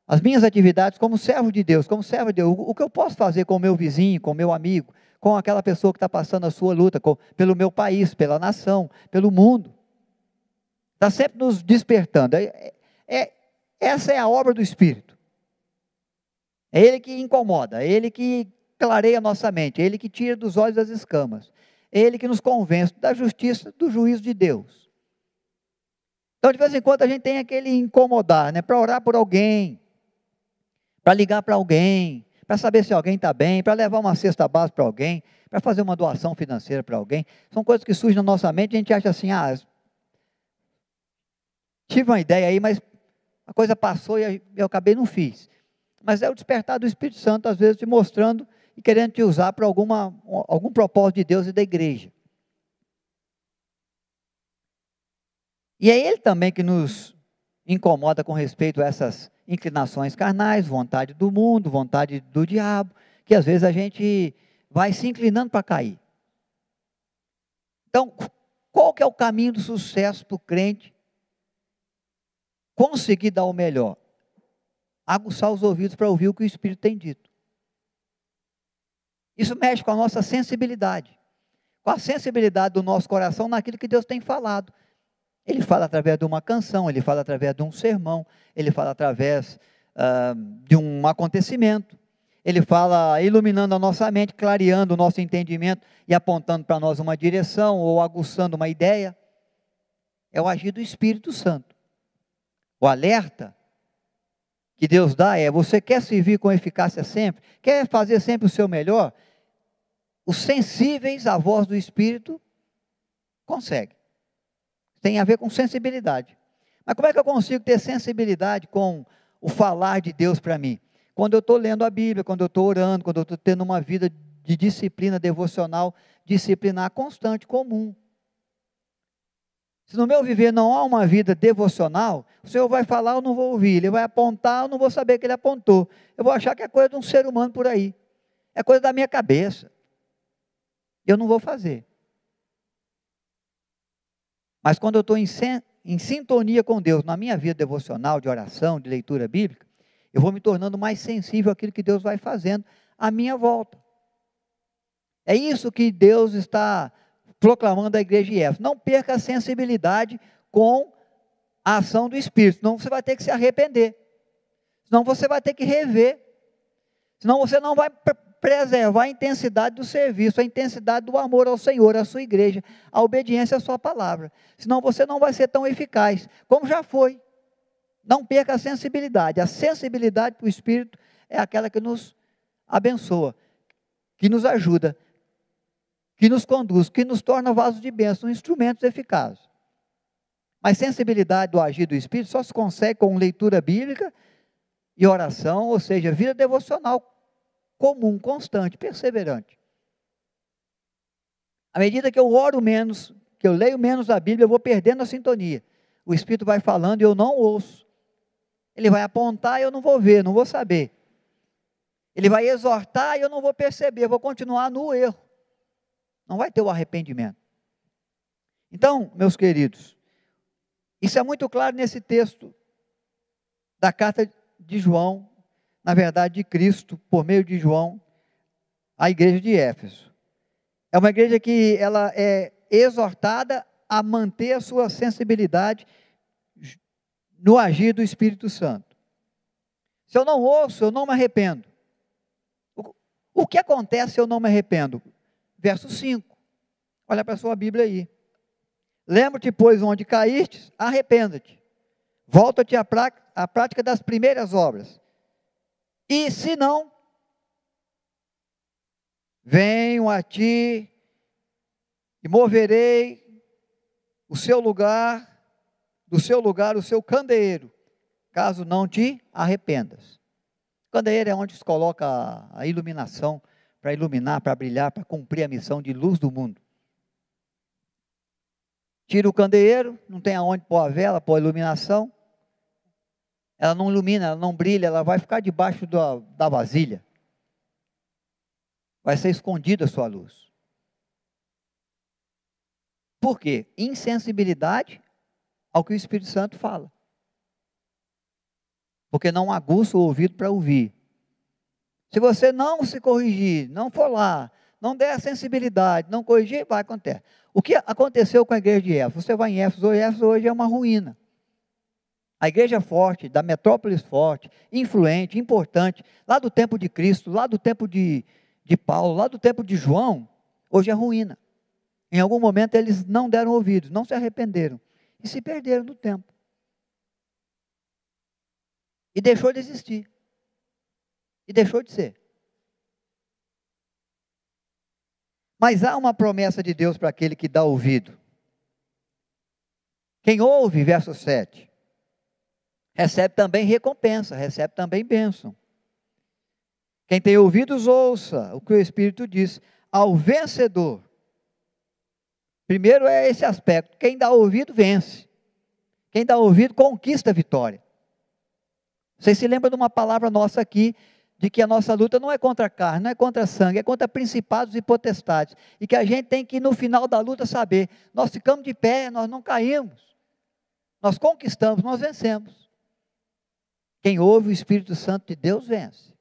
as minhas atividades como servo de Deus, como servo de Deus, o que eu posso fazer com o meu vizinho, com o meu amigo, com aquela pessoa que está passando a sua luta, com, pelo meu país, pela nação, pelo mundo. Está sempre nos despertando. É, é, essa é a obra do Espírito. É Ele que incomoda, é Ele que clareia nossa mente, é Ele que tira dos olhos as escamas, é Ele que nos convence da justiça, do juízo de Deus. Então, de vez em quando, a gente tem aquele incomodar, né? Para orar por alguém, para ligar para alguém, para saber se alguém está bem, para levar uma cesta base para alguém, para fazer uma doação financeira para alguém. São coisas que surgem na nossa mente e a gente acha assim, ah, tive uma ideia aí, mas a coisa passou e eu acabei não fiz. Mas é o despertar do Espírito Santo, às vezes, te mostrando e querendo te usar para alguma, algum propósito de Deus e da igreja. E é Ele também que nos incomoda com respeito a essas inclinações carnais, vontade do mundo, vontade do diabo, que às vezes a gente vai se inclinando para cair. Então, qual que é o caminho do sucesso para o crente conseguir dar o melhor? Aguçar os ouvidos para ouvir o que o Espírito tem dito. Isso mexe com a nossa sensibilidade. com a sensibilidade do nosso coração naquilo que Deus tem falado. Ele fala através de uma canção, ele fala através de um sermão, ele fala através uh, de um acontecimento. Ele fala iluminando a nossa mente, clareando o nosso entendimento e apontando para nós uma direção ou aguçando uma ideia. É o agir do Espírito Santo. O alerta que Deus dá é: você quer servir com eficácia sempre? Quer fazer sempre o seu melhor? Os sensíveis à voz do Espírito conseguem. Tem a ver com sensibilidade. Mas como é que eu consigo ter sensibilidade com o falar de Deus para mim? Quando eu estou lendo a Bíblia, quando eu estou orando, quando eu estou tendo uma vida de disciplina devocional, disciplinar constante, comum. Se no meu viver não há uma vida devocional, o Senhor vai falar, eu não vou ouvir. Ele vai apontar, eu não vou saber que ele apontou. Eu vou achar que é coisa de um ser humano por aí. É coisa da minha cabeça. Eu não vou fazer. Mas quando eu estou em, em sintonia com Deus, na minha vida devocional, de oração, de leitura bíblica, eu vou me tornando mais sensível àquilo que Deus vai fazendo à minha volta. É isso que Deus está proclamando à igreja de Éfeso. Não perca a sensibilidade com a ação do Espírito, senão você vai ter que se arrepender. Senão você vai ter que rever. Senão você não vai preservar a intensidade do serviço, a intensidade do amor ao Senhor, à sua igreja, a obediência à sua palavra. Senão você não vai ser tão eficaz como já foi. Não perca a sensibilidade. A sensibilidade para o Espírito é aquela que nos abençoa, que nos ajuda, que nos conduz, que nos torna vasos de bênção, instrumentos eficazes. Mas sensibilidade do agir do Espírito só se consegue com leitura bíblica e oração, ou seja, vida devocional comum, constante, perseverante. À medida que eu oro menos, que eu leio menos a Bíblia, eu vou perdendo a sintonia. O Espírito vai falando e eu não ouço. Ele vai apontar e eu não vou ver, não vou saber. Ele vai exortar e eu não vou perceber, eu vou continuar no erro. Não vai ter o arrependimento. Então, meus queridos, isso é muito claro nesse texto da carta de João, na verdade de Cristo, por meio de João, à igreja de Éfeso. É uma igreja que ela é exortada a manter a sua sensibilidade no agir do Espírito Santo. Se eu não ouço, eu não me arrependo. O, que acontece se eu não me arrependo? Verso 5. Olha para a sua Bíblia aí. Lembra-te, pois, onde caíste, arrependa-te. Volta-te à, à prática das primeiras obras. E se não, venho a ti e moverei o seu lugar do seu lugar o seu candeeiro, caso não te arrependas. Candeeiro é onde se coloca a iluminação para iluminar, para brilhar, para cumprir a missão de luz do mundo. Tira o candeeiro, não tem aonde pôr a vela, pôr a iluminação. Ela não ilumina, ela não brilha, ela vai ficar debaixo da, da vasilha. Vai ser escondida a sua luz. Por quê? Insensibilidade ao que o Espírito Santo fala. Porque não aguça o ouvido para ouvir. Se você não se corrigir, não for lá, não der a sensibilidade, não corrigir, vai acontecer. O que aconteceu com a igreja de Éfeso? Você vai em Éfeso, Éfeso hoje é uma ruína. A igreja forte, da metrópole forte, influente, importante, lá do tempo de Cristo, lá do tempo de, de Paulo, lá do tempo de João, hoje é ruína. Em algum momento eles não deram ouvidos, não se arrependeram e se perderam no tempo. E deixou de existir. E deixou de ser. Mas há uma promessa de Deus para aquele que dá ouvido. Quem ouve, verso 7, recebe também recompensa, recebe também bênção. Quem tem ouvidos, ouça o que o Espírito diz. Ao vencedor, Primeiro é esse aspecto: quem dá ouvido vence. Quem dá ouvido conquista a vitória. Vocês se lembram de uma palavra nossa aqui, de que a nossa luta não é contra a carne, não é contra sangue, é contra principados e potestades. E que a gente tem que, no final da luta, saber: nós ficamos de pé, nós não caímos. Nós conquistamos, nós vencemos. Quem ouve o Espírito Santo de Deus vence,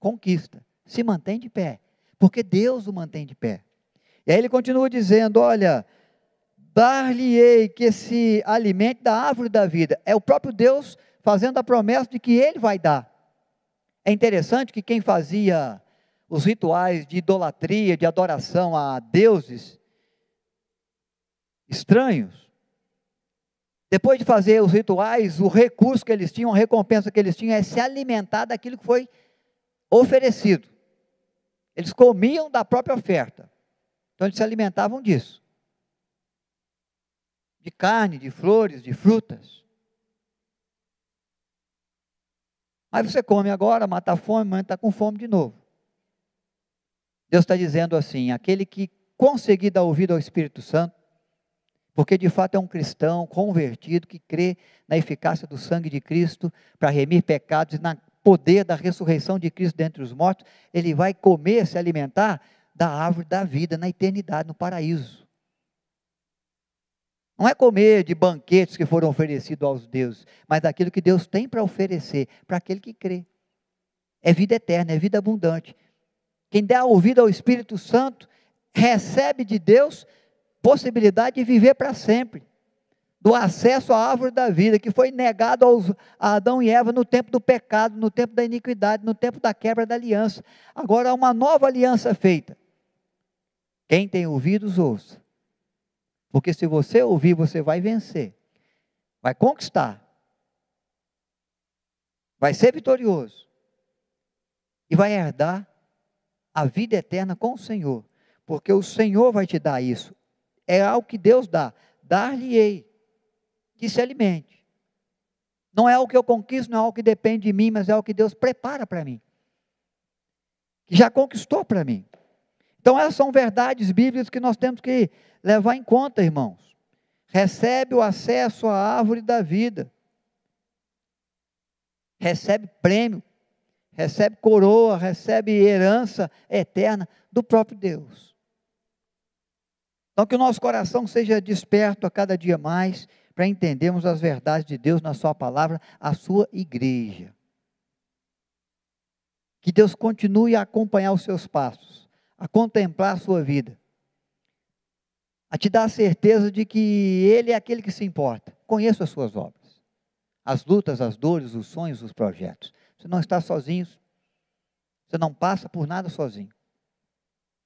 conquista, se mantém de pé, porque Deus o mantém de pé. E aí ele continua dizendo: Olha, dar-lhe-ei que se alimente da árvore da vida. É o próprio Deus fazendo a promessa de que ele vai dar. É interessante que quem fazia os rituais de idolatria, de adoração a deuses estranhos, depois de fazer os rituais, o recurso que eles tinham, a recompensa que eles tinham é se alimentar daquilo que foi oferecido. Eles comiam da própria oferta. Então eles se alimentavam disso de carne, de flores, de frutas. Mas você come agora, mata a fome, mas está com fome de novo. Deus está dizendo assim: aquele que conseguir dar ouvido ao Espírito Santo, porque de fato é um cristão convertido que crê na eficácia do sangue de Cristo para remir pecados e no poder da ressurreição de Cristo dentre os mortos, ele vai comer, se alimentar da árvore da vida na eternidade, no paraíso. Não é comer de banquetes que foram oferecidos aos deuses, mas daquilo que Deus tem para oferecer para aquele que crê. É vida eterna, é vida abundante. Quem dá ouvido ao Espírito Santo recebe de Deus possibilidade de viver para sempre. Do acesso à árvore da vida, que foi negado aos, a Adão e Eva no tempo do pecado, no tempo da iniquidade, no tempo da quebra da aliança. Agora há uma nova aliança feita. Quem tem ouvidos, ouça. Porque se você ouvir, você vai vencer, vai conquistar, vai ser vitorioso e vai herdar a vida eterna com o Senhor, porque o Senhor vai te dar isso. É algo que Deus dá. Dar-lhe-ei que se alimente. Não é algo que eu conquisto, não é algo que depende de mim, mas é algo que Deus prepara para mim. Que já conquistou para mim. Então, essas são verdades bíblicas que nós temos que levar em conta, irmãos. Recebe o acesso à árvore da vida. Recebe prêmio, recebe coroa, recebe herança eterna do próprio Deus. Então, que o nosso coração seja desperto a cada dia mais para entendermos as verdades de Deus na Sua palavra, a Sua igreja. Que Deus continue a acompanhar os seus passos a contemplar a sua vida, a te dar a certeza de que Ele é aquele que se importa. Conheça as suas obras, as lutas, as dores, os sonhos, os projetos. Você não está sozinho, você não passa por nada sozinho.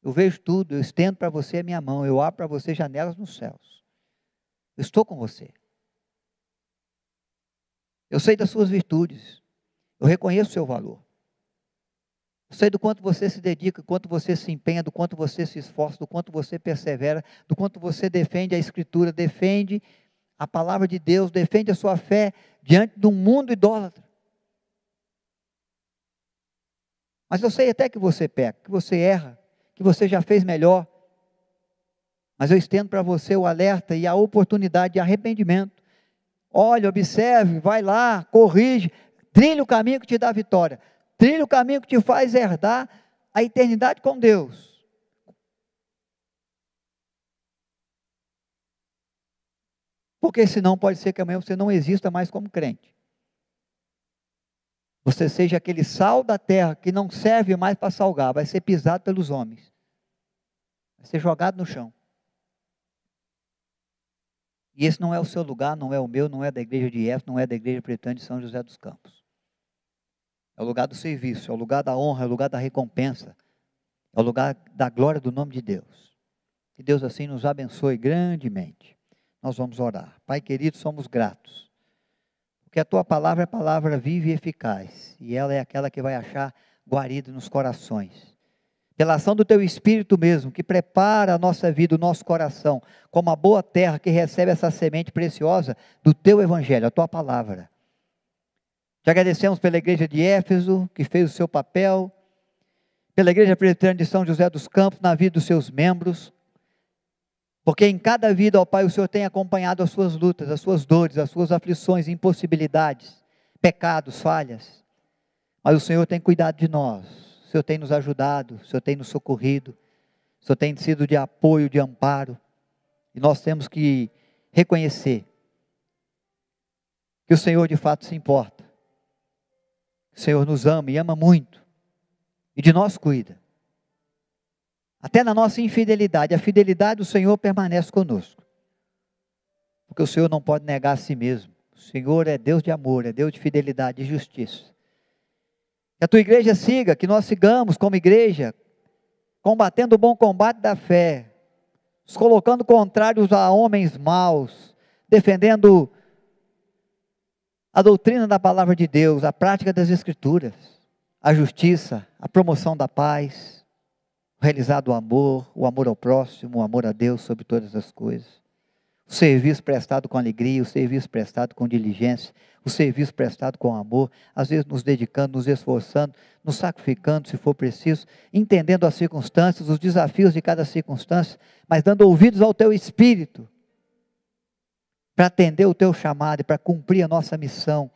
Eu vejo tudo, eu estendo para você a minha mão, eu abro para você janelas nos céus. Eu estou com você. Eu sei das suas virtudes, eu reconheço o seu valor. Eu sei do quanto você se dedica, do quanto você se empenha, do quanto você se esforça, do quanto você persevera, do quanto você defende a Escritura, defende a palavra de Deus, defende a sua fé diante de um mundo idólatra. Mas eu sei até que você peca, que você erra, que você já fez melhor. Mas eu estendo para você o alerta e a oportunidade de arrependimento. Olha, observe, vai lá, corrige, trilhe o caminho que te dá vitória. Trilha o caminho que te faz herdar a eternidade com Deus. Porque senão pode ser que amanhã você não exista mais como crente. Você seja aquele sal da terra que não serve mais para salgar, vai ser pisado pelos homens. Vai ser jogado no chão. E esse não é o seu lugar, não é o meu, não é da igreja de Éfeso, não é da igreja pretã de São José dos Campos é o lugar do serviço, é o lugar da honra, é o lugar da recompensa, é o lugar da glória do nome de Deus. Que Deus assim nos abençoe grandemente. Nós vamos orar. Pai querido, somos gratos. Porque a tua palavra é palavra viva e eficaz, e ela é aquela que vai achar guarida nos corações. Pela ação do teu espírito mesmo, que prepara a nossa vida, o nosso coração, como a boa terra que recebe essa semente preciosa do teu evangelho, a tua palavra. Te agradecemos pela igreja de Éfeso, que fez o seu papel, pela igreja presbiteriana de São José dos Campos, na vida dos seus membros, porque em cada vida, ó Pai, o Senhor tem acompanhado as suas lutas, as suas dores, as suas aflições, impossibilidades, pecados, falhas. Mas o Senhor tem cuidado de nós, o Senhor tem nos ajudado, o Senhor tem nos socorrido, o Senhor tem sido de apoio, de amparo. E nós temos que reconhecer que o Senhor de fato se importa o Senhor nos ama e ama muito, e de nós cuida. Até na nossa infidelidade, a fidelidade do Senhor permanece conosco. Porque o Senhor não pode negar a si mesmo. O Senhor é Deus de amor, é Deus de fidelidade e justiça. Que a tua igreja siga, que nós sigamos como igreja, combatendo o bom combate da fé, nos colocando contrários a homens maus, defendendo a doutrina da palavra de Deus, a prática das Escrituras, a justiça, a promoção da paz, o realizado amor, o amor ao próximo, o amor a Deus sobre todas as coisas. O serviço prestado com alegria, o serviço prestado com diligência, o serviço prestado com amor, às vezes nos dedicando, nos esforçando, nos sacrificando se for preciso, entendendo as circunstâncias, os desafios de cada circunstância, mas dando ouvidos ao teu espírito para atender o teu chamado e para cumprir a nossa missão,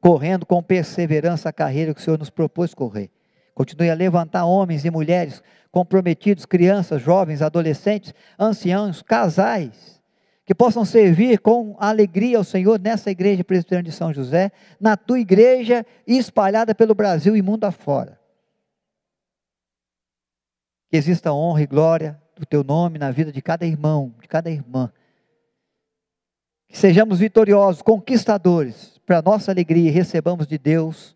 correndo com perseverança a carreira que o Senhor nos propôs correr. Continue a levantar homens e mulheres comprometidos, crianças, jovens, adolescentes, anciãos, casais, que possam servir com alegria ao Senhor nessa igreja presbiteriana de São José, na tua igreja espalhada pelo Brasil e mundo afora. Que exista honra e glória do teu nome na vida de cada irmão, de cada irmã. Sejamos vitoriosos, conquistadores, para nossa alegria recebamos de Deus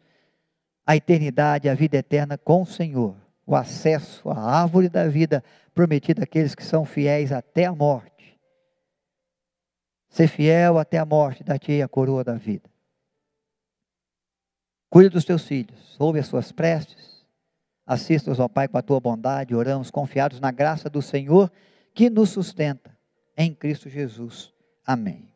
a eternidade, a vida eterna com o Senhor, o acesso à árvore da vida prometida àqueles que são fiéis até a morte Ser fiel até a morte, dar-te a coroa da vida. Cuida dos teus filhos, ouve as suas preces, assista-os, ó Pai, com a tua bondade, oramos confiados na graça do Senhor que nos sustenta, em Cristo Jesus. Amém.